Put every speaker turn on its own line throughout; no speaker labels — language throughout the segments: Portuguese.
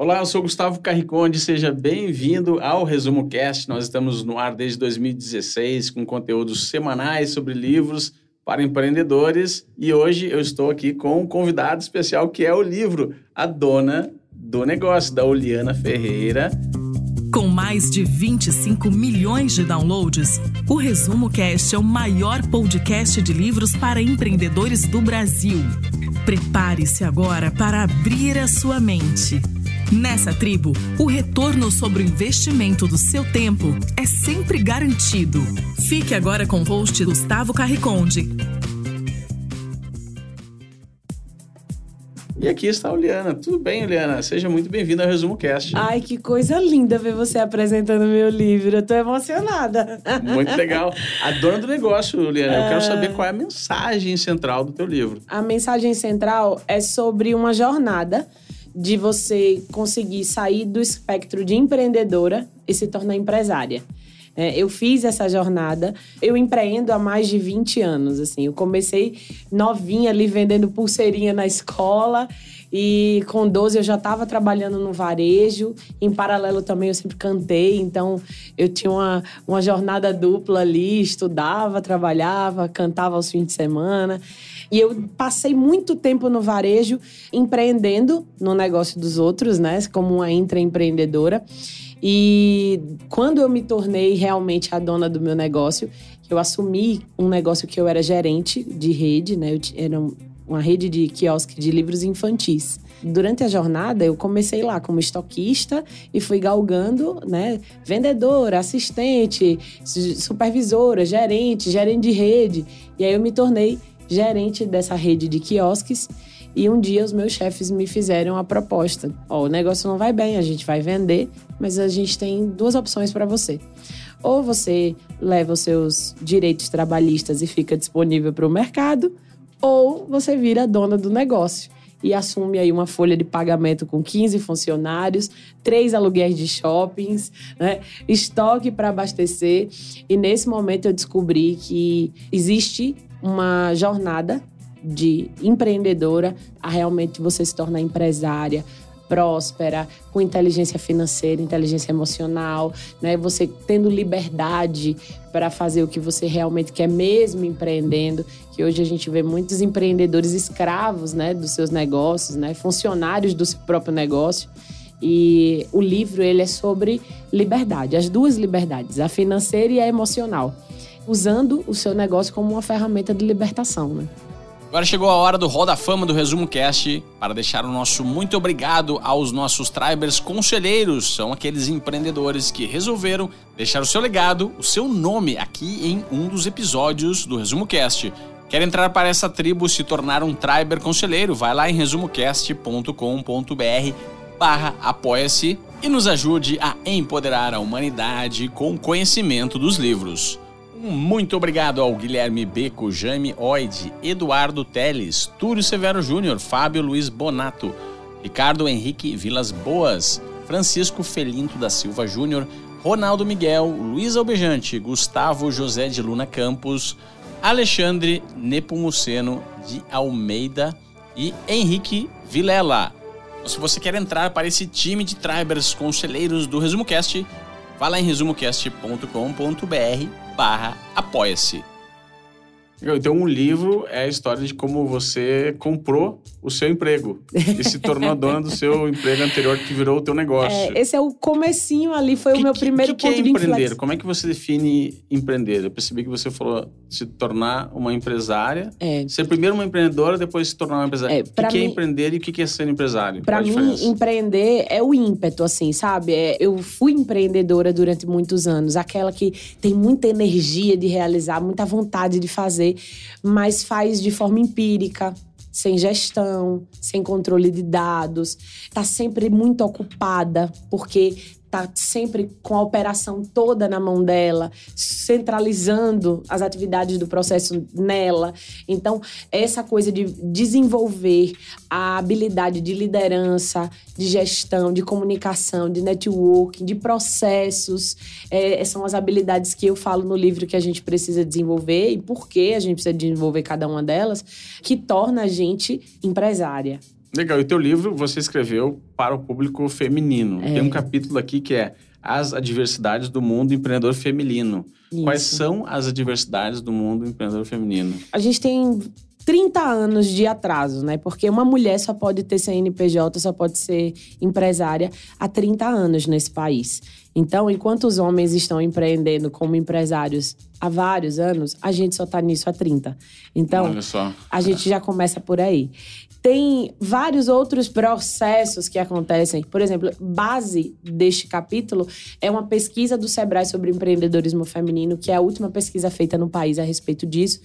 Olá, eu sou Gustavo Carriconde, seja bem-vindo ao Resumo Cast. Nós estamos no ar desde 2016 com conteúdos semanais sobre livros para empreendedores e hoje eu estou aqui com um convidado especial que é o livro A Dona do Negócio, da Oliana Ferreira.
Com mais de 25 milhões de downloads, o Resumo Cast é o maior podcast de livros para empreendedores do Brasil. Prepare-se agora para abrir a sua mente. Nessa tribo, o retorno sobre o investimento do seu tempo é sempre garantido. Fique agora com o host Gustavo Carriconde.
E aqui está a Oliana. Tudo bem, Oliana? Seja muito bem-vinda ao Resumo Cast.
Ai, que coisa linda ver você apresentando meu livro. Eu tô emocionada.
Muito legal. A dona do negócio, Oliana. Eu quero saber qual é a mensagem central do teu livro.
A mensagem central é sobre uma jornada de você conseguir sair do espectro de empreendedora e se tornar empresária. É, eu fiz essa jornada, eu empreendo há mais de 20 anos, assim. Eu comecei novinha ali vendendo pulseirinha na escola e com 12 eu já estava trabalhando no varejo. Em paralelo também eu sempre cantei, então eu tinha uma, uma jornada dupla ali, estudava, trabalhava, cantava aos fins de semana. E eu passei muito tempo no varejo empreendendo no negócio dos outros, né? Como uma intraempreendedora. E quando eu me tornei realmente a dona do meu negócio, eu assumi um negócio que eu era gerente de rede, né? Eu era uma rede de quiosque de livros infantis. Durante a jornada, eu comecei lá como estoquista e fui galgando, né? Vendedora, assistente, supervisora, gerente, gerente de rede. E aí eu me tornei gerente dessa rede de quiosques. E um dia os meus chefes me fizeram a proposta: Ó, oh, o negócio não vai bem, a gente vai vender, mas a gente tem duas opções para você. Ou você leva os seus direitos trabalhistas e fica disponível para o mercado, ou você vira dona do negócio e assume aí uma folha de pagamento com 15 funcionários, três aluguéis de shoppings, né? estoque para abastecer. E nesse momento eu descobri que existe uma jornada de empreendedora a realmente você se tornar empresária, próspera, com inteligência financeira, inteligência emocional, né? Você tendo liberdade para fazer o que você realmente quer mesmo empreendendo, que hoje a gente vê muitos empreendedores escravos, né, dos seus negócios, né, funcionários do seu próprio negócio. E o livro ele é sobre liberdade, as duas liberdades, a financeira e a emocional usando o seu negócio como uma ferramenta de libertação, né?
Agora chegou a hora do Roda Fama do Resumo Cast para deixar o nosso muito obrigado aos nossos Tribers conselheiros. São aqueles empreendedores que resolveram deixar o seu legado, o seu nome aqui em um dos episódios do Resumo Cast. Quer entrar para essa tribo se tornar um Triber conselheiro? Vai lá em resumocast.com.br barra apoia-se e nos ajude a empoderar a humanidade com o conhecimento dos livros. Muito obrigado ao Guilherme Beco, Jaime Oide, Eduardo Teles, Túlio Severo Júnior, Fábio Luiz Bonato, Ricardo Henrique Vilas Boas, Francisco Felinto da Silva Júnior, Ronaldo Miguel, Luiz Albejante, Gustavo José de Luna Campos, Alexandre Nepomuceno de Almeida e Henrique Vilela. Então, se você quer entrar para esse time de tribers conselheiros do Resumo Cast, vá lá em resumocast.com.br barra apoia-se. Então, um livro é a história de como você comprou o seu emprego e se tornou dona do seu emprego anterior que virou o teu negócio.
É, esse é o comecinho ali, foi
que,
o meu primeiro
que, que
ponto
é
de
empreender? Como é que você define empreender? Eu percebi que você falou se tornar uma empresária. É. Ser primeiro uma empreendedora, depois se tornar uma empresária. É, o que, que é empreender e o que é ser empresário?
Para mim, empreender é o ímpeto, assim, sabe? É, eu fui empreendedora durante muitos anos, aquela que tem muita energia de realizar, muita vontade de fazer, mas faz de forma empírica, sem gestão, sem controle de dados, está sempre muito ocupada, porque tá sempre com a operação toda na mão dela, centralizando as atividades do processo nela. Então, essa coisa de desenvolver a habilidade de liderança, de gestão, de comunicação, de networking, de processos, é, são as habilidades que eu falo no livro que a gente precisa desenvolver e por que a gente precisa desenvolver cada uma delas, que torna a gente empresária
Legal. E o teu livro você escreveu para o público feminino.
É.
Tem um capítulo aqui que é As Adversidades do Mundo Empreendedor Feminino. Quais
Isso.
são as adversidades do mundo empreendedor feminino?
A gente tem 30 anos de atraso, né? Porque uma mulher só pode ter CNPJ, só pode ser empresária há 30 anos nesse país. Então, enquanto os homens estão empreendendo como empresários há vários anos, a gente só tá nisso há 30. Então,
Olha só.
a gente já começa por aí. Tem vários outros processos que acontecem. Por exemplo, base deste capítulo é uma pesquisa do Sebrae sobre empreendedorismo feminino, que é a última pesquisa feita no país a respeito disso,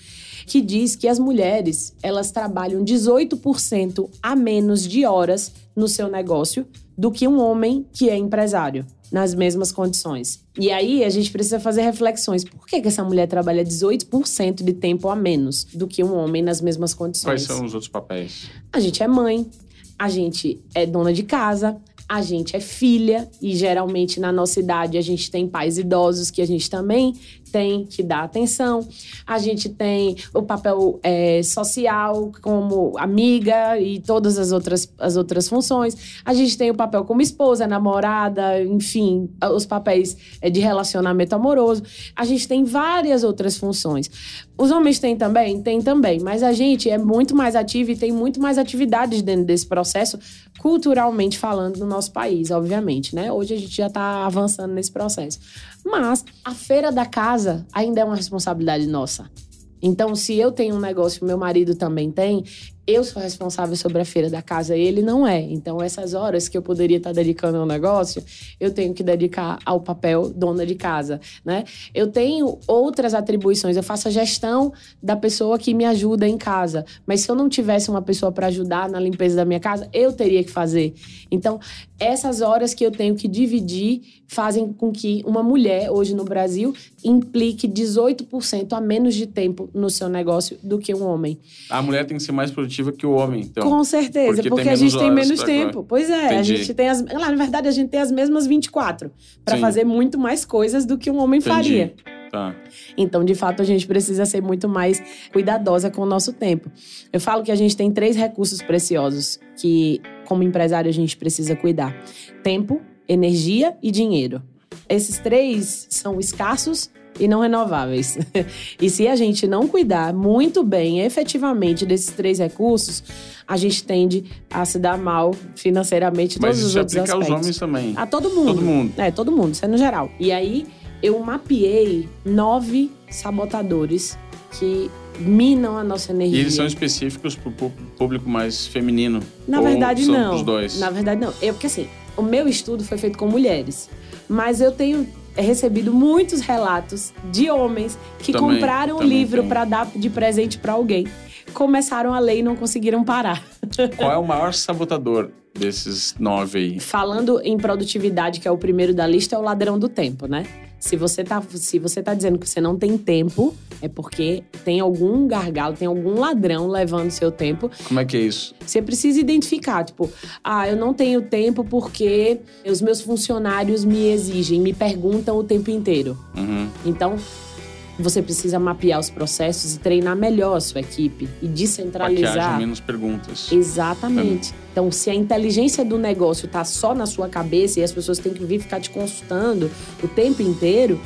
que diz que as mulheres, elas trabalham 18% a menos de horas no seu negócio do que um homem que é empresário, nas mesmas condições. E aí a gente precisa fazer reflexões. Por que, que essa mulher trabalha 18% de tempo a menos do que um homem nas mesmas condições?
Quais são os outros papéis?
A gente é mãe, a gente é dona de casa, a gente é filha, e geralmente na nossa idade a gente tem pais idosos que a gente também tem que dar atenção. A gente tem o papel é, social como amiga e todas as outras, as outras funções. A gente tem o papel como esposa, namorada, enfim, os papéis é, de relacionamento amoroso. A gente tem várias outras funções. Os homens têm também? Tem também, mas a gente é muito mais ativo e tem muito mais atividades dentro desse processo, culturalmente falando, no nosso país, obviamente, né? Hoje a gente já está avançando nesse processo. Mas a feira da casa ainda é uma responsabilidade nossa. Então, se eu tenho um negócio meu marido também tem, eu sou responsável sobre a feira da casa ele não é. Então, essas horas que eu poderia estar dedicando ao negócio, eu tenho que dedicar ao papel dona de casa, né? Eu tenho outras atribuições, eu faço a gestão da pessoa que me ajuda em casa. Mas se eu não tivesse uma pessoa para ajudar na limpeza da minha casa, eu teria que fazer. Então, essas horas que eu tenho que dividir fazem com que uma mulher, hoje no Brasil, implique 18% a menos de tempo no seu negócio do que um homem.
A mulher tem que ser mais produtiva que o homem, então.
Com certeza,
porque
porque, a gente tem menos tempo.
agora.
Pois é, a
Entendi.
gente tem as. Lá, na verdade, a gente tem as mesmas 24 para fazer muito mais coisas do que um homem
Entendi.
faria.
Tá.
Então, de fato, a gente precisa ser muito mais cuidadosa com o nosso tempo. Eu falo que a gente tem três recursos preciosos que, como empresário, a gente precisa cuidar: tempo, energia e dinheiro. Esses três são escassos e não renováveis. e se a gente não cuidar muito bem, efetivamente, desses três recursos, a gente tende a se dar mal financeiramente
Mas
todos
isso
os outros
aplica aos
aspectos.
homens também.
A todo mundo.
Todo mundo.
É, todo mundo, isso é no geral. E aí, eu mapeei nove sabotadores que minam a nossa
E
energia.
eles são específicos pro pu- público mais feminino?
Na verdade,
são
não.
Pros dois.
Na verdade, não. Eu, porque assim, o meu estudo foi feito com mulheres. Mas eu tenho recebido muitos relatos de homens que
Também,
compraram o
também
livro
tem.
para dar de presente para alguém. Começaram a ler e não conseguiram parar.
Qual é o maior sabotador desses nove aí?
Falando em produtividade, que é o primeiro da lista, é o ladrão do tempo, né? Se você tá, se você tá dizendo que você não tem tempo, é porque tem algum gargalo, tem algum ladrão levando seu tempo.
Como é que é isso?
Você precisa identificar, tipo, ah, eu não tenho tempo porque os meus funcionários me exigem, me perguntam o tempo inteiro.
Uhum.
Então, você precisa mapear os processos e treinar melhor a sua equipe e
Para que
descentralizar.
menos perguntas.
Exatamente. Então, se a inteligência do negócio tá só na sua cabeça e as pessoas têm que vir ficar te consultando o tempo inteiro,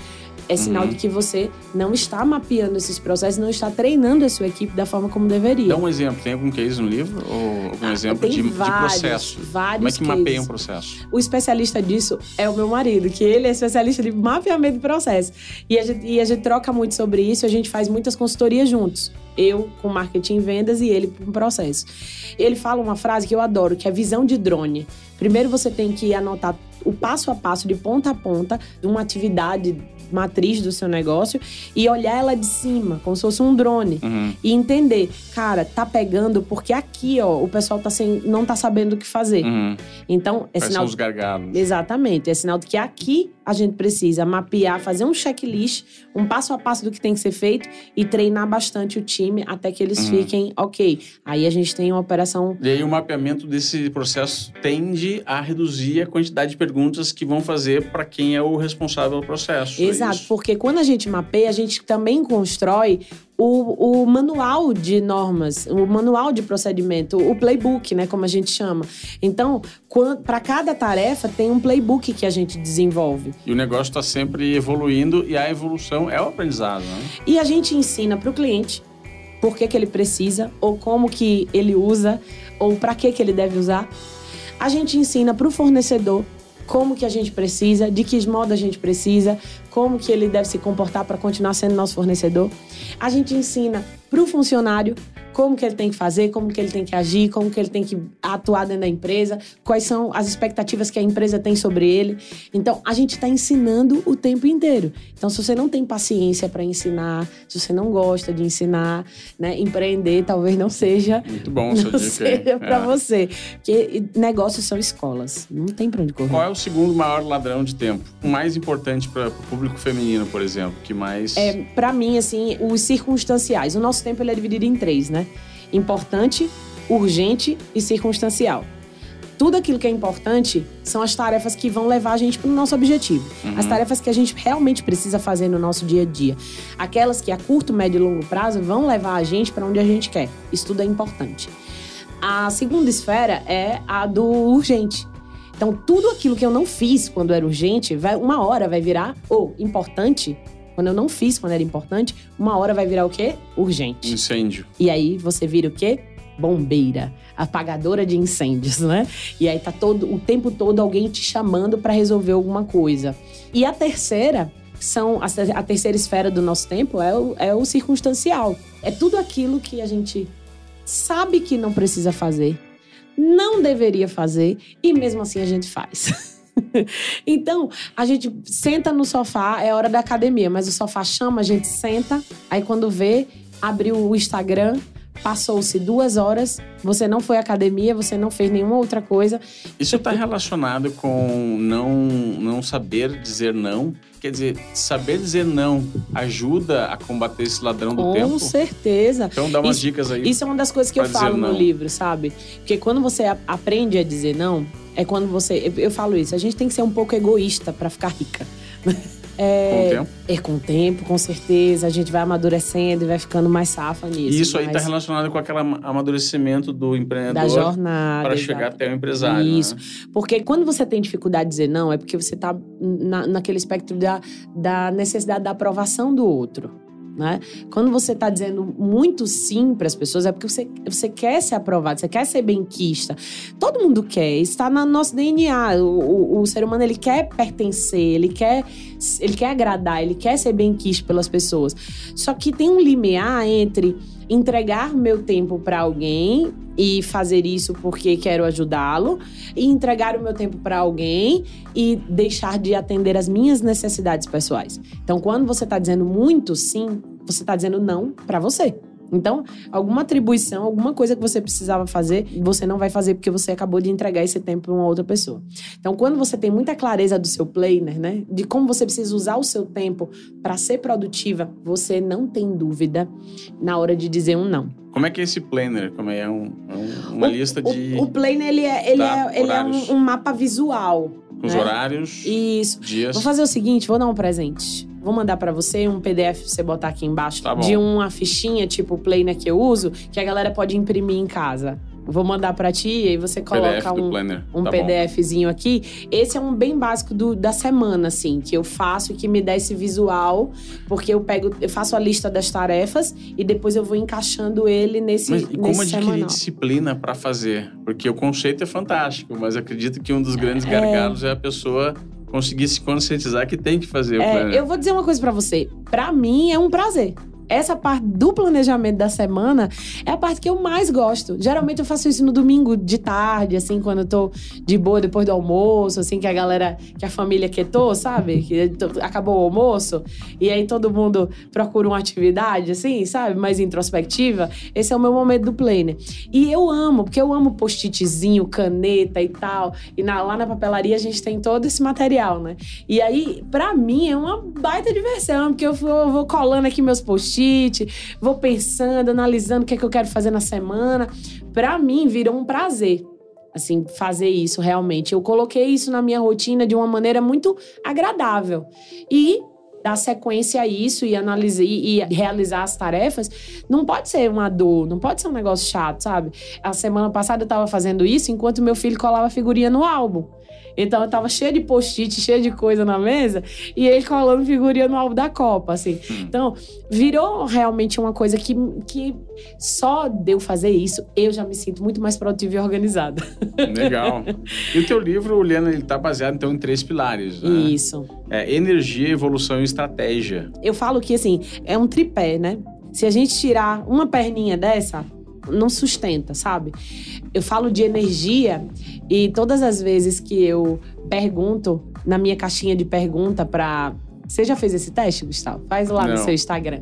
é sinal
Uhum.
de que você não está mapeando esses processos, não está treinando a sua equipe da forma como deveria.
Dá um exemplo. Tem algum case no livro? Ou algum
Ah,
exemplo de, de
vários,
processo?
vários
Como é que mapeia
cases.
um processo?
O especialista disso é o meu marido, que ele é especialista de mapeamento de processo. E a gente, e a gente troca muito sobre isso, a gente faz muitas consultorias juntos. Eu com marketing e vendas e ele com processo. Ele fala uma frase que eu adoro, que é visão de drone. Primeiro você tem que anotar o passo a passo, de ponta a ponta, de uma atividade matriz do seu negócio e olhar ela de cima, como se fosse um drone
Uhum.
e entender, cara, tá pegando porque aqui, ó, o pessoal tá sem, não tá sabendo o que fazer.
Uhum.
Então, é
Quais
sinal
são os gargalos?
Exatamente. É sinal de que aqui a gente precisa mapear, fazer um checklist, um passo a passo do que tem que ser feito e treinar bastante o time até que eles
Uhum.
fiquem ok. Aí a gente tem uma operação.
E aí o mapeamento desse processo tende a reduzir a quantidade de perguntas que vão fazer para quem é o responsável pelo processo. é
Exato,
isso?
porque quando a gente mapeia, a gente também constrói o, o manual de normas, o manual de procedimento, o playbook, né, como a gente chama. Então, para cada tarefa tem um playbook que a gente desenvolve.
E o negócio está sempre evoluindo e a evolução é o aprendizado, né?
E a gente ensina para o cliente por que, que ele precisa, ou como que ele usa, ou para que, que ele deve usar. A gente ensina para o fornecedor como que a gente precisa, de que modo a gente precisa, como que ele deve se comportar para continuar sendo nosso fornecedor. A gente ensina para o funcionário como que ele tem que fazer, como que ele tem que agir, como que ele tem que atuar dentro da empresa, quais são as expectativas que a empresa tem sobre ele. Então, a gente está ensinando o tempo inteiro. Então, se você não tem paciência para ensinar, se você não gosta de ensinar, né, empreender talvez não seja
muito bom,
não seja para é. você, porque negócios são escolas, não tem para onde correr.
Qual é o segundo maior ladrão de tempo? O mais importante para o público feminino, por exemplo, que mais
É, para mim assim, os circunstanciais. O nosso tempo ele é dividido em três, né? importante, urgente e circunstancial. Tudo aquilo que é importante são as tarefas que vão levar a gente para o nosso objetivo. Uhum. As tarefas que a gente realmente precisa fazer no nosso dia a dia. Aquelas que a curto, médio e longo prazo vão levar a gente para onde a gente quer. Isso tudo é importante. A segunda esfera é a do urgente. Então, tudo aquilo que eu não fiz quando era urgente, vai, uma hora vai virar ou importante quando eu não fiz quando era importante, uma hora vai virar o quê? Urgente.
Incêndio.
E aí você vira o quê? Bombeira, apagadora de incêndios, né? E aí tá todo o tempo todo alguém te chamando para resolver alguma coisa. E a terceira são a, terceira esfera do nosso tempo é o, é o circunstancial. É tudo aquilo que a gente sabe que não precisa fazer, não deveria fazer e mesmo assim a gente faz. então, a gente senta no sofá, é hora da academia, mas o sofá chama, a gente senta, aí quando vê, abriu o Instagram, passou-se duas horas, você não foi à academia, você não fez nenhuma outra coisa.
Isso está relacionado com não, não saber dizer não? Quer dizer, saber dizer não ajuda a combater esse ladrão do
com
tempo?
Com certeza.
Então dá umas
isso,
dicas aí.
Isso é uma das coisas que eu falo no livro, sabe? Porque quando você aprende a dizer não, é quando você. Eu, eu falo isso, a gente tem que ser um pouco egoísta para ficar rica.
É, com o tempo?
É com o tempo, com certeza. A gente vai amadurecendo e vai ficando mais safa nisso.
E isso aí está relacionado com aquele amadurecimento do empreendedor.
Da jornada.
Para chegar até o empresário.
Isso.
Né?
Porque quando você tem dificuldade de dizer não, é porque você está na, naquele espectro da, da necessidade da aprovação do outro. Né? Quando você está dizendo muito sim para as pessoas, é porque você, você quer ser aprovado, você quer ser benquista. Todo mundo quer, está no nosso DNA. O, o, o, ser humano ele quer pertencer, ele quer, ele quer agradar, ele quer ser benquisto pelas pessoas. Só que tem um limiar entre entregar meu tempo para alguém e fazer isso porque quero ajudá-lo, e entregar o meu tempo para alguém e deixar de atender as minhas necessidades pessoais. Então, quando você está dizendo muito sim, você está dizendo não para você. Então, alguma atribuição, alguma coisa que você precisava fazer, você não vai fazer porque você acabou de entregar esse tempo para uma outra pessoa. Então, quando você tem muita clareza do seu planner, né, de como você precisa usar o seu tempo para ser produtiva, você não tem dúvida na hora de dizer um não.
Como é que é esse planner? Como é, um, é uma
o,
lista de.
O, o planner ele é, ele é, ele é um, um, mapa visual.
Com os
né?
horários.
Isso.
Dias.
Vou fazer o seguinte: vou dar um presente. Vou mandar para você um PDF pra você botar aqui embaixo
tá
de uma fichinha tipo planner que eu uso, que a galera pode imprimir em casa. Vou mandar para ti e aí você coloca
PDF
um, um tá PDFzinho bom. aqui. Esse é um bem básico do, da semana, assim, que eu faço e que me dá esse visual, porque eu pego, eu faço a lista das tarefas e depois eu vou encaixando ele nesse
Mas
e
como
adquirir
semanal. disciplina para fazer? Porque o conceito é fantástico, mas acredito que um dos grandes é... gargalos é a pessoa conseguir se conscientizar que tem que fazer
é,
o planner.
Eu vou dizer uma coisa para você. Para mim é um prazer essa parte do planejamento da semana é a parte que eu mais gosto. Geralmente eu faço isso no domingo de tarde, assim, quando eu tô de boa depois do almoço, assim, que a galera, que a família quietou, sabe? Que acabou o almoço. E aí todo mundo procura uma atividade, assim, sabe? Mais introspectiva. Esse é o meu momento do planner. E eu amo, porque eu amo post-itzinho, caneta e tal. E na, lá na papelaria a gente tem todo esse material, né? E aí, para mim, é uma baita diversão, porque eu vou, vou colando aqui meus post vou pensando, analisando o que é que eu quero fazer na semana. Para mim, virou um prazer assim, fazer isso realmente. Eu coloquei isso na minha rotina de uma maneira muito agradável. E dar sequência a isso e analisar e realizar as tarefas, não pode ser uma dor, não pode ser um negócio chato, sabe? A semana passada eu tava fazendo isso enquanto meu filho colava figurinha no álbum. Então eu tava cheio de post-it, cheio de coisa na mesa, e ele colando figurinha no álbum da Copa, assim. Hum. Então, virou realmente uma coisa que, que só de eu fazer isso, eu já me sinto muito mais produtiva e organizada.
Legal. E o teu livro, Liana, ele tá baseado então em três pilares, né?
Isso.
É energia, evolução e estratégia.
Eu falo que assim, é um tripé, né? Se a gente tirar uma perninha dessa, não sustenta, sabe? Eu falo de energia e todas as vezes que eu pergunto na minha caixinha de pergunta para você já fez esse teste, Gustavo? Faz lá não. no seu Instagram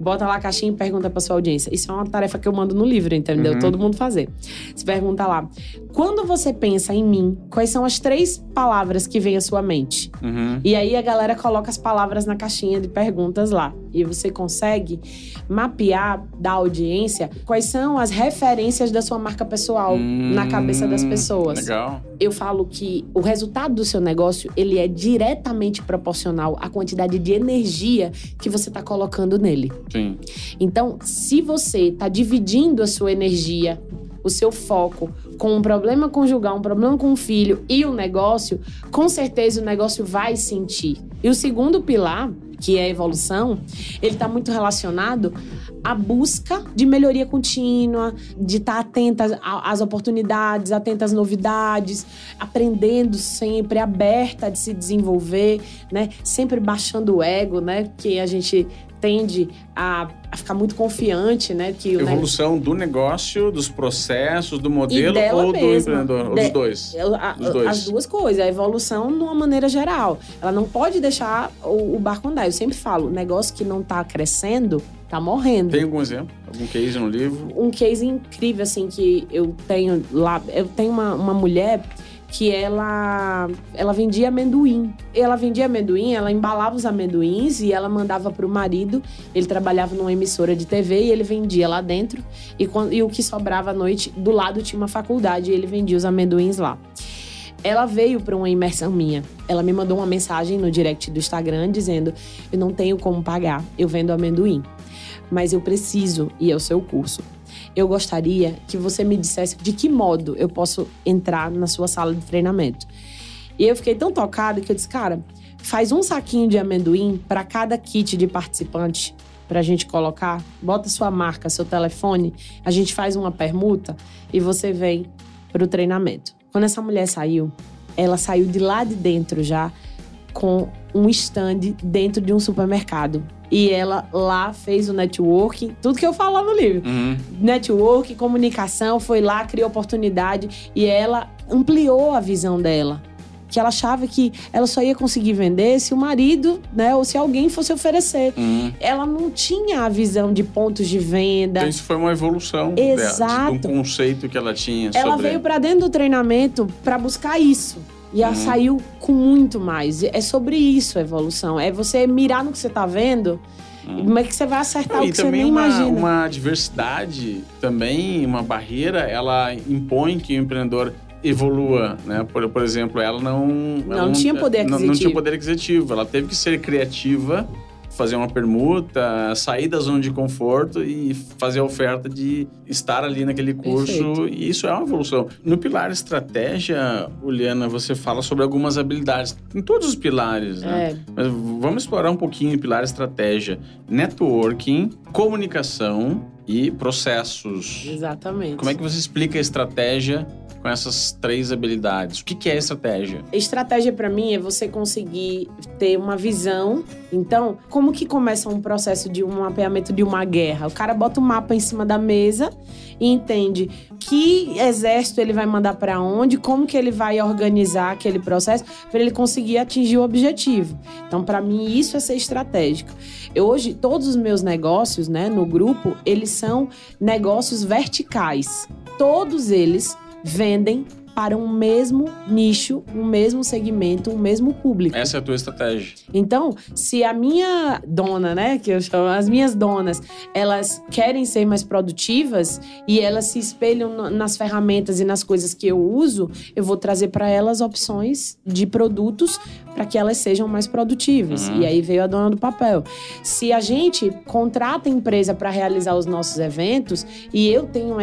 bota lá a caixinha e pergunta pra sua audiência. Isso é uma tarefa que eu mando no livro, entendeu? Uhum. Todo mundo fazer. Você pergunta lá. Quando você pensa em mim, quais são as três palavras que vêm à sua mente? Uhum. E aí a galera coloca as palavras na caixinha de perguntas lá. E você consegue mapear da audiência quais são as referências da sua marca pessoal hum, na cabeça das pessoas.
Legal.
Eu falo que o resultado do seu negócio, ele é diretamente proporcional à quantidade de energia que você está colocando nele.
Sim.
Então, se você está dividindo a sua energia, o seu foco com um problema conjugal, um problema com o filho e o negócio, com certeza o negócio vai sentir. E o segundo pilar, que é a evolução, ele está muito relacionado à busca de melhoria contínua, de estar tá atenta às oportunidades, atenta às novidades, aprendendo sempre, aberta de se desenvolver, né? Sempre baixando o ego, né? Que a gente tende a, a, ficar muito confiante, né? Que
Evolução do negócio, dos processos, do modelo ou mesma. do empreendedor? Ou dos dois?
A, dos dois? As duas coisas. A evolução de uma maneira geral. Ela não pode deixar o, o barco andar. Eu sempre falo, negócio que não está crescendo, tá morrendo.
Tem algum exemplo? Algum case no livro?
Um case incrível, assim, que eu tenho lá. Eu tenho uma, uma mulher que ela ela vendia amendoim. Ela vendia amendoim, ela embalava os amendoins e ela mandava para o marido. Ele trabalhava numa emissora de TV e ele vendia lá dentro. E, quando, e o que sobrava à noite, do lado tinha uma faculdade e ele vendia os amendoins lá. Ela veio para uma imersão minha. Ela me mandou uma mensagem no direct do Instagram dizendo: Eu não tenho como pagar, eu vendo amendoim, mas eu preciso ir ao seu curso eu gostaria que você me dissesse de que modo eu posso entrar na sua sala de treinamento. E eu fiquei tão tocada que eu disse, cara, faz um saquinho de amendoim para cada kit de participante para a gente colocar. Bota sua marca, seu telefone, a gente faz uma permuta e você vem para o treinamento. Quando essa mulher saiu, ela saiu de lá de dentro já com um stand dentro de um supermercado e ela lá fez o networking, tudo que eu falo lá no livro. Uhum. Network, comunicação, foi lá, criou oportunidade e ela ampliou a visão dela. Que ela achava que ela só ia conseguir vender se o marido, né, ou se alguém fosse oferecer. Uhum. Ela não tinha a visão de pontos de venda.
Então, isso foi uma evolução
Exato.
Dela, de um conceito que ela tinha.
Ela veio para dentro do treinamento para buscar isso. E ela uhum. saiu com muito mais. É sobre isso a evolução. É você mirar no que você está vendo. Uhum. Como é que você vai acertar o que você nem
uma,
imagina?
uma diversidade também, uma barreira, ela impõe que o empreendedor evolua, né? Por, por exemplo, ela não...
Não, ela não tinha poder aquisitivo.
Não, não tinha poder aquisitivo. Ela teve que ser criativa fazer uma permuta, sair da zona de conforto e fazer a oferta de estar ali naquele curso. Perfeito. E isso é uma evolução. No pilar estratégia, Juliana, você fala sobre algumas habilidades. Em todos os pilares, né? É. Mas vamos explorar um pouquinho o pilar estratégia. Networking, comunicação e processos.
Exatamente.
Como é que você explica a estratégia com essas três habilidades? O que, que é estratégia?
Estratégia para mim é você conseguir ter uma visão. Então, como que começa um processo de um mapeamento de uma guerra? O cara bota o um mapa em cima da mesa e entende que exército ele vai mandar para onde, como que ele vai organizar aquele processo para ele conseguir atingir o objetivo. Então, para mim isso é ser estratégico. Eu, hoje todos os meus negócios, né, no grupo, eles são negócios verticais. Todos eles vendem para um mesmo nicho, um mesmo segmento, um mesmo público.
Essa é a tua estratégia.
Então, se a minha dona, né, que eu chamo, as minhas donas, elas querem ser mais produtivas e elas se espelham nas ferramentas e nas coisas que eu uso, eu vou trazer para elas opções de produtos para que elas sejam mais produtivas. Uhum. E aí veio a dona do papel. Se a gente contrata empresa para realizar os nossos eventos e eu tenho uma,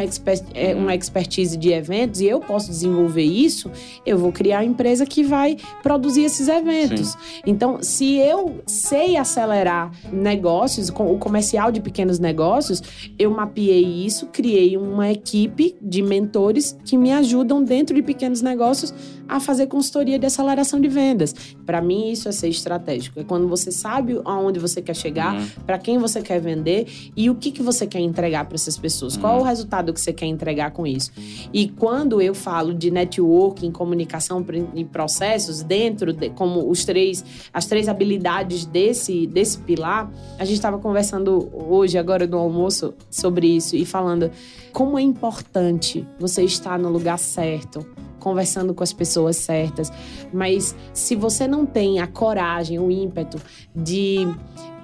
é, uma expertise de eventos e eu posso desenvolver isso, eu vou criar a empresa que vai produzir esses eventos. Sim. Então, se eu sei acelerar negócios, o comercial de pequenos negócios, eu mapeei isso, criei uma equipe de mentores que me ajudam dentro de pequenos negócios a fazer consultoria de aceleração de vendas. Para mim, isso é ser estratégico. É quando você sabe aonde você quer chegar, uhum. para quem você quer vender e o que, que você quer entregar para essas pessoas. Uhum. Qual o resultado que você quer entregar com isso? E quando eu falo de networking, comunicação e processos, dentro de como os três, as três habilidades desse, desse pilar, a gente estava conversando hoje, agora no almoço, sobre isso e falando como é importante você estar no lugar certo conversando com as pessoas certas. Mas se você não tem a coragem, o ímpeto de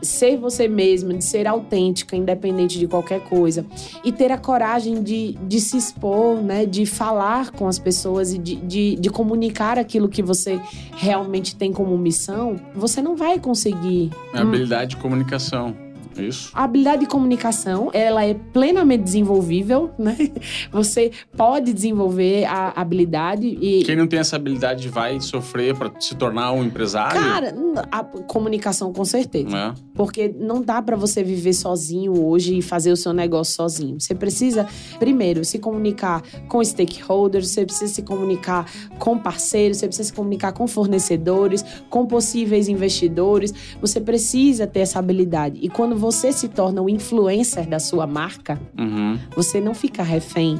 ser você mesma, de ser autêntica, independente de qualquer coisa. E ter a coragem de, de se expor, né? De falar com as pessoas e de, de, de comunicar aquilo que você realmente tem como missão, você não vai conseguir.
É habilidade de comunicação. Isso.
A habilidade de comunicação, ela é plenamente desenvolvível, né? Você pode desenvolver a habilidade e...
Quem não tem essa habilidade vai sofrer para se tornar um empresário?
Cara, a comunicação com certeza. É. Porque não dá para você viver sozinho hoje e fazer o seu negócio sozinho. Você precisa, primeiro, se comunicar com stakeholders, você precisa se comunicar com parceiros, você precisa se comunicar com fornecedores, com possíveis investidores. Você precisa ter essa habilidade. E quando você se torna o influencer da sua marca, uhum. você não fica refém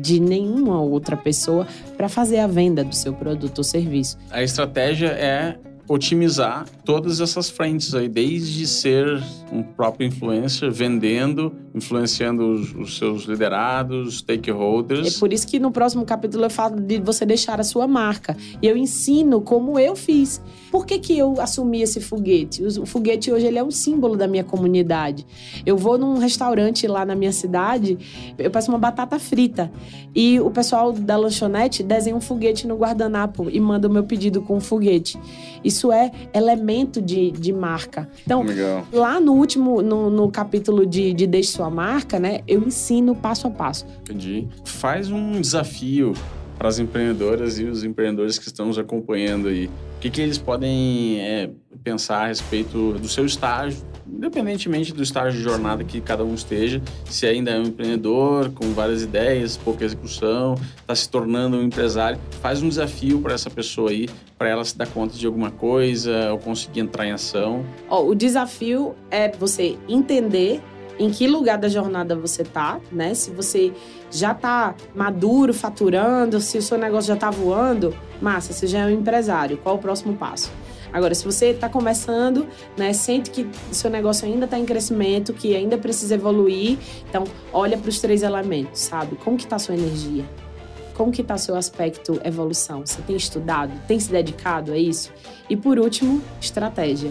de nenhuma outra pessoa para fazer a venda do seu produto ou serviço.
A estratégia é otimizar todas essas frentes aí, desde ser um próprio influencer, vendendo, influenciando os, os, seus liderados, stakeholders.
É por isso que no próximo capítulo eu falo de você deixar a sua marca. E eu ensino como eu fiz. Por que, que eu assumi esse foguete? O foguete hoje ele é um símbolo da minha comunidade. Eu vou num restaurante lá na minha cidade, eu peço uma batata frita. E o pessoal da lanchonete desenha um foguete no guardanapo e manda o meu pedido com um foguete. Isso é elemento de, de marca. Então, Legal. lá no último, no, no capítulo de, de Deixe Sua Marca, né, eu ensino passo a passo.
Entendi. Faz um desafio para as empreendedoras e os empreendedores que estão nos acompanhando aí. O que, que eles podem é, pensar a respeito do seu estágio independentemente do estágio de jornada que cada um esteja, se ainda é um empreendedor com várias ideias, pouca execução, está se tornando um empresário, faz um desafio para essa pessoa aí, para ela se dar conta de alguma coisa ou conseguir entrar em ação.
Oh, o desafio é você entender em que lugar da jornada você tá, né? Se você já tá maduro, faturando, se o seu negócio já tá voando, massa, você já é um empresário. Qual o próximo passo? Agora, se você está começando, né, sente que seu negócio ainda está em crescimento, que ainda precisa evoluir, então olha para os três elementos, sabe? Como que está sua energia? Como que está seu aspecto evolução? Você tem estudado? Tem se dedicado a isso? E por último, estratégia.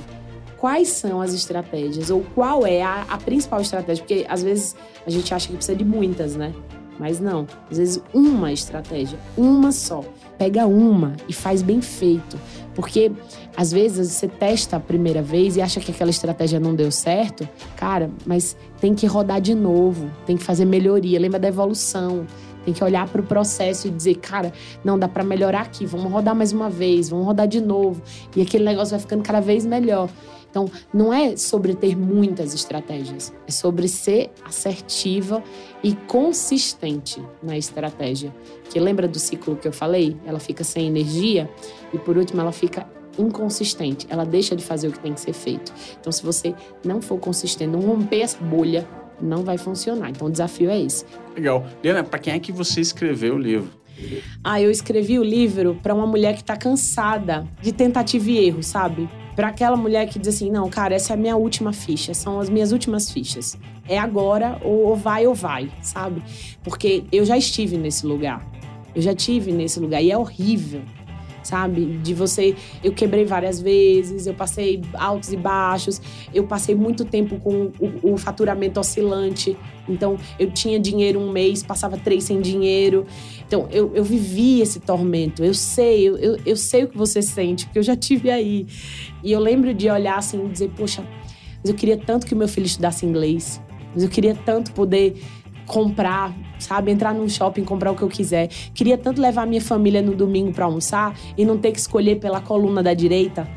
Quais são as estratégias? Ou qual é a, a principal estratégia? Porque às vezes a gente acha que precisa de muitas, né? Mas não, às vezes uma estratégia, uma só. Pega uma e faz bem feito. Porque às vezes você testa a primeira vez e acha que aquela estratégia não deu certo, cara, mas tem que rodar de novo, tem que fazer melhoria, lembra da evolução. Tem que olhar para o processo e dizer, cara, não dá para melhorar aqui, vamos rodar mais uma vez, vamos rodar de novo. E aquele negócio vai ficando cada vez melhor. Então, não é sobre ter muitas estratégias, é sobre ser assertiva e consistente na estratégia. Que lembra do ciclo que eu falei? Ela fica sem energia e por último ela fica inconsistente, ela deixa de fazer o que tem que ser feito. Então, se você não for consistente, não romper essa bolha, não vai funcionar. Então, o desafio é esse.
Legal. Liana, para quem é que você escreveu o livro?
Ah, eu escrevi o livro para uma mulher que está cansada de tentativa e erro, sabe? Para aquela mulher que diz assim: não, cara, essa é a minha última ficha, são as minhas últimas fichas. É agora, ou, ou vai ou vai, sabe? Porque eu já estive nesse lugar. Eu já tive nesse lugar e é horrível sabe? De você. Eu quebrei várias vezes, eu passei altos e baixos, eu passei muito tempo com o, o faturamento oscilante. Então, eu tinha dinheiro um mês, passava três sem dinheiro. Então, eu, eu vivi esse tormento. Eu sei, eu, eu, eu sei o que você sente, porque eu já tive aí. E eu lembro de olhar assim e dizer, poxa, mas eu queria tanto que o meu filho estudasse inglês. Mas eu queria tanto poder comprar, sabe? Entrar num shopping, comprar o que eu quiser. Queria tanto levar minha família no domingo para almoçar e não ter que escolher pela coluna da direita,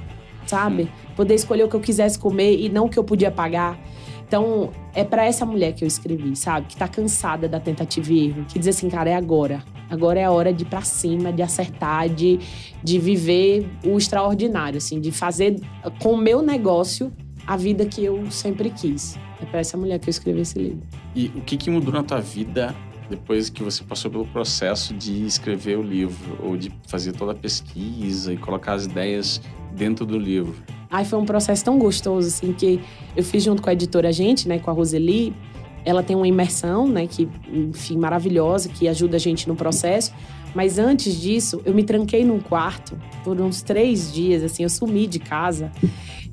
sabe? Poder escolher o que eu quisesse comer e não o que eu podia pagar. Então, é para essa mulher que eu escrevi, sabe? Que tá cansada da tentativa e erro. Que diz assim, cara, é agora. Agora é a hora de ir pra cima, de acertar, de, de viver o extraordinário, assim. De fazer com o meu negócio a vida que eu sempre quis. É para essa mulher que eu escrevi esse livro.
E o que, que mudou na tua vida depois que você passou pelo processo de escrever o livro ou de fazer toda a pesquisa e colocar as ideias dentro do livro?
Ai, foi um processo tão gostoso, assim, que eu fiz junto com a editora Gente, né, com a Roseli. Ela tem uma imersão, né, que, enfim, maravilhosa, que ajuda a gente no processo. Mas antes disso, eu me tranquei num quarto por uns três dias, assim, eu sumi de casa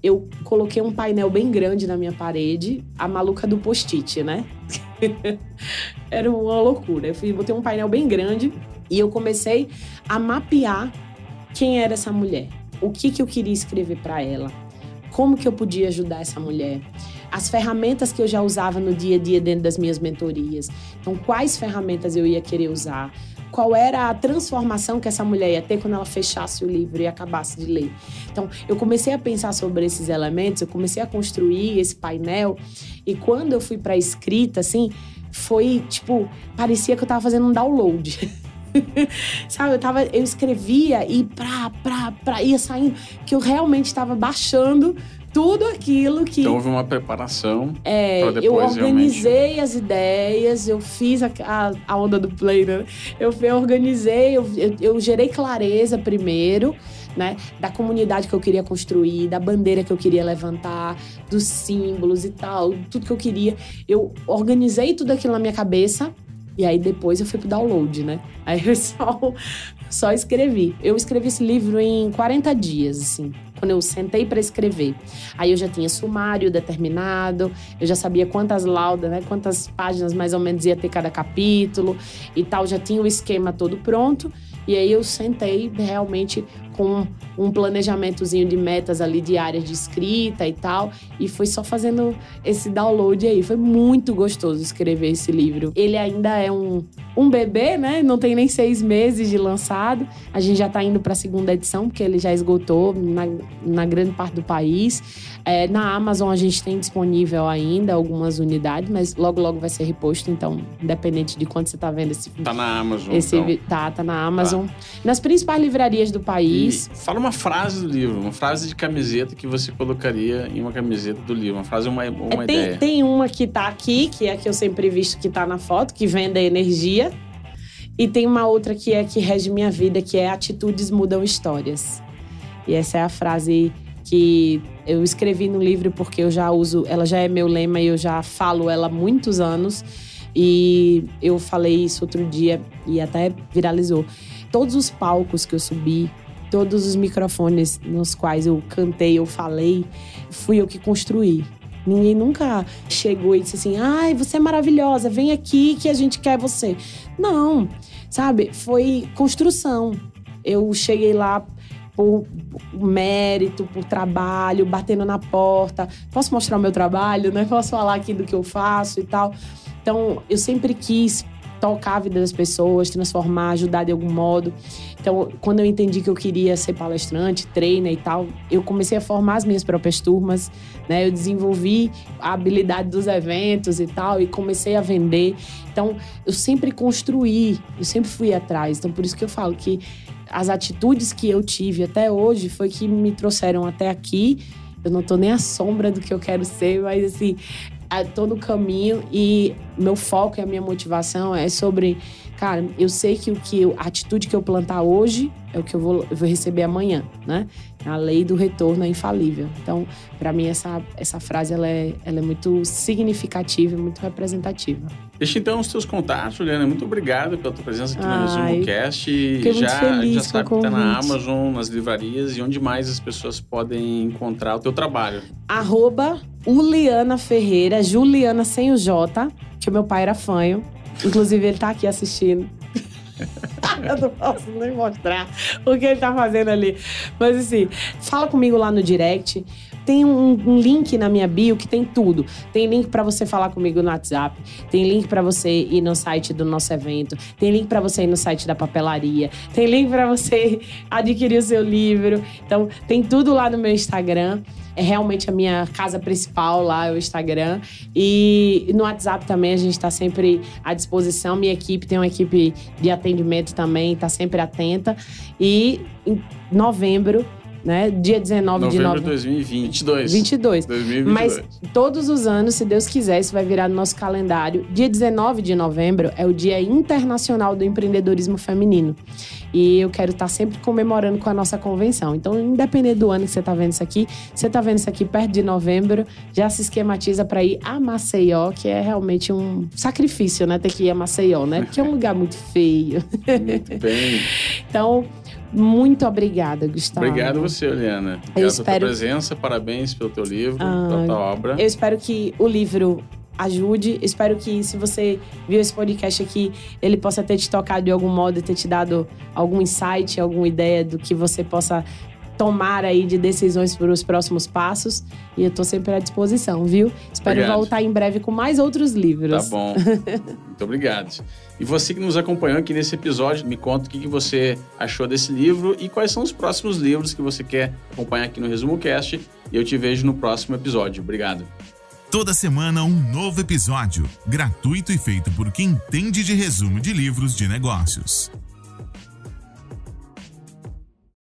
eu coloquei um painel bem grande na minha parede, a maluca do post-it, né? Era uma loucura. Eu fui, botei um painel bem grande e eu comecei a mapear quem era essa mulher, o que, que eu queria escrever para ela, como que eu podia ajudar essa mulher, as ferramentas que eu já usava no dia a dia dentro das minhas mentorias. Então, quais ferramentas eu ia querer usar? Qual era a transformação que essa mulher ia ter quando ela fechasse o livro e acabasse de ler. Então, eu comecei a pensar sobre esses elementos, eu comecei a construir esse painel, e quando eu fui para a escrita, assim, foi tipo, parecia que eu estava fazendo um download. Sabe, eu tava, eu escrevia e pra, pra, pra, ia saindo, que eu realmente estava baixando tudo aquilo que.
Então houve uma preparação.
É, eu organizei realmente... as ideias, eu fiz a, a, a, onda do play, né? Eu, eu organizei, eu, eu, eu gerei clareza primeiro. Né, da comunidade que eu queria construir, da bandeira que eu queria levantar, dos símbolos e tal, tudo que eu queria. Eu organizei tudo aquilo na minha cabeça e aí depois eu fui pro download, né? Aí eu só, só escrevi. Eu escrevi esse livro em 40 dias, assim quando eu sentei para escrever. Aí eu já tinha sumário determinado, eu já sabia quantas laudas, né, quantas páginas mais ou menos ia ter cada capítulo e tal, já tinha o esquema todo pronto. E aí eu sentei realmente com um planejamentozinho de metas ali diárias de escrita e tal, e foi só fazendo esse download aí. Foi muito gostoso escrever esse livro. Ele ainda é um, um bebê, né? Não tem nem seis meses de lançado. A gente já tá indo para a segunda edição, porque ele já esgotou na, na grande parte do país. É, na Amazon a gente tem disponível ainda algumas unidades, mas logo logo vai ser reposto, então, independente de quanto você tá vendo esse
Tá na Amazon.
Esse,
então.
Tá, tá na Amazon. Tá. Nas principais livrarias do país.
E fala uma frase do livro, uma frase de camiseta que você colocaria em uma camiseta do livro. Uma frase, uma, uma
é, tem,
ideia.
Tem uma que tá aqui, que é a que eu sempre visto que tá na foto, que vende a energia. E tem uma outra que é que rege minha vida, que é atitudes mudam histórias. E essa é a frase que eu escrevi no livro porque eu já uso, ela já é meu lema e eu já falo ela há muitos anos. E eu falei isso outro dia e até viralizou. Todos os palcos que eu subi, todos os microfones nos quais eu cantei, eu falei, fui eu que construí. Ninguém nunca chegou e disse assim: ai, você é maravilhosa, vem aqui que a gente quer você. Não, sabe? Foi construção. Eu cheguei lá por mérito, por trabalho, batendo na porta. Posso mostrar o meu trabalho, né? Posso falar aqui do que eu faço e tal. Então, eu sempre quis tocar a vida das pessoas, transformar, ajudar de algum modo. Então, quando eu entendi que eu queria ser palestrante, trainer e tal, eu comecei a formar as minhas próprias turmas, né? Eu desenvolvi a habilidade dos eventos e tal e comecei a vender. Então, eu sempre construí, eu sempre fui atrás. Então, por isso que eu falo que as atitudes que eu tive até hoje foi que me trouxeram até aqui. Eu não tô nem à sombra do que eu quero ser, mas assim, tô no caminho e meu foco e a minha motivação é sobre, cara, eu sei que o que eu, a atitude que eu plantar hoje é o que eu vou, eu vou receber amanhã, né? A lei do retorno é infalível. Então, para mim essa essa frase ela é, ela é muito significativa, muito representativa.
Deixa então os teus contatos, Juliana. Muito obrigado pela tua presença aqui
Ai,
no Resumo Cast.
fiquei muito
já, já sabe que tá na. Amazon, nas livrarias e onde mais as pessoas podem encontrar o teu trabalho.
Arroba Uliana Ferreira, Juliana sem o J, que o meu pai era fanho. Inclusive, ele tá aqui assistindo. Eu não posso nem mostrar o que ele tá fazendo ali. Mas assim, fala comigo lá no direct. Tem um, um link na minha bio que tem tudo. Tem link pra você falar comigo no WhatsApp. Tem link pra você ir no site do nosso evento. Tem link pra você ir no site da papelaria. Tem link pra você adquirir o seu livro. Então, tem tudo lá no meu Instagram. É realmente a minha casa principal lá, é o Instagram. E no WhatsApp também a gente está sempre à disposição. Minha equipe tem uma equipe de atendimento também, está sempre atenta. E em novembro, né? Dia 19 de
Novembro de
novembro.
2022.
22.
2022.
Mas todos os anos, se Deus quiser, isso vai virar no nosso calendário. Dia 19 de novembro é o Dia Internacional do Empreendedorismo Feminino. E eu quero estar sempre comemorando com a nossa convenção. Então, independente do ano que você está vendo isso aqui, você está vendo isso aqui perto de novembro, já se esquematiza para ir a Maceió, que é realmente um sacrifício, né? Ter que ir a Maceió, né? Porque é um lugar muito feio.
Muito bem.
Então, muito obrigada, Gustavo.
Obrigado você, Juliana. Obrigado pela tua
espero-
presença. Parabéns pelo teu livro,
Ah,
pela tua obra.
Eu espero que o livro ajude. Espero que, se você viu esse podcast aqui, ele possa ter te tocado de algum modo, ter te dado algum insight, alguma ideia do que você possa tomar aí de decisões para os próximos passos. E eu tô sempre à disposição, viu? Espero
Obrigado.
voltar em breve com mais outros livros.
Tá bom. Muito obrigado. E você que nos acompanhou aqui nesse episódio, me conta o que que você achou desse livro e quais são os próximos livros que você quer acompanhar aqui no Resumo Cast. E eu te vejo no próximo episódio. Obrigado.
Toda semana um novo episódio, gratuito e feito por quem entende de resumo de livros de negócios.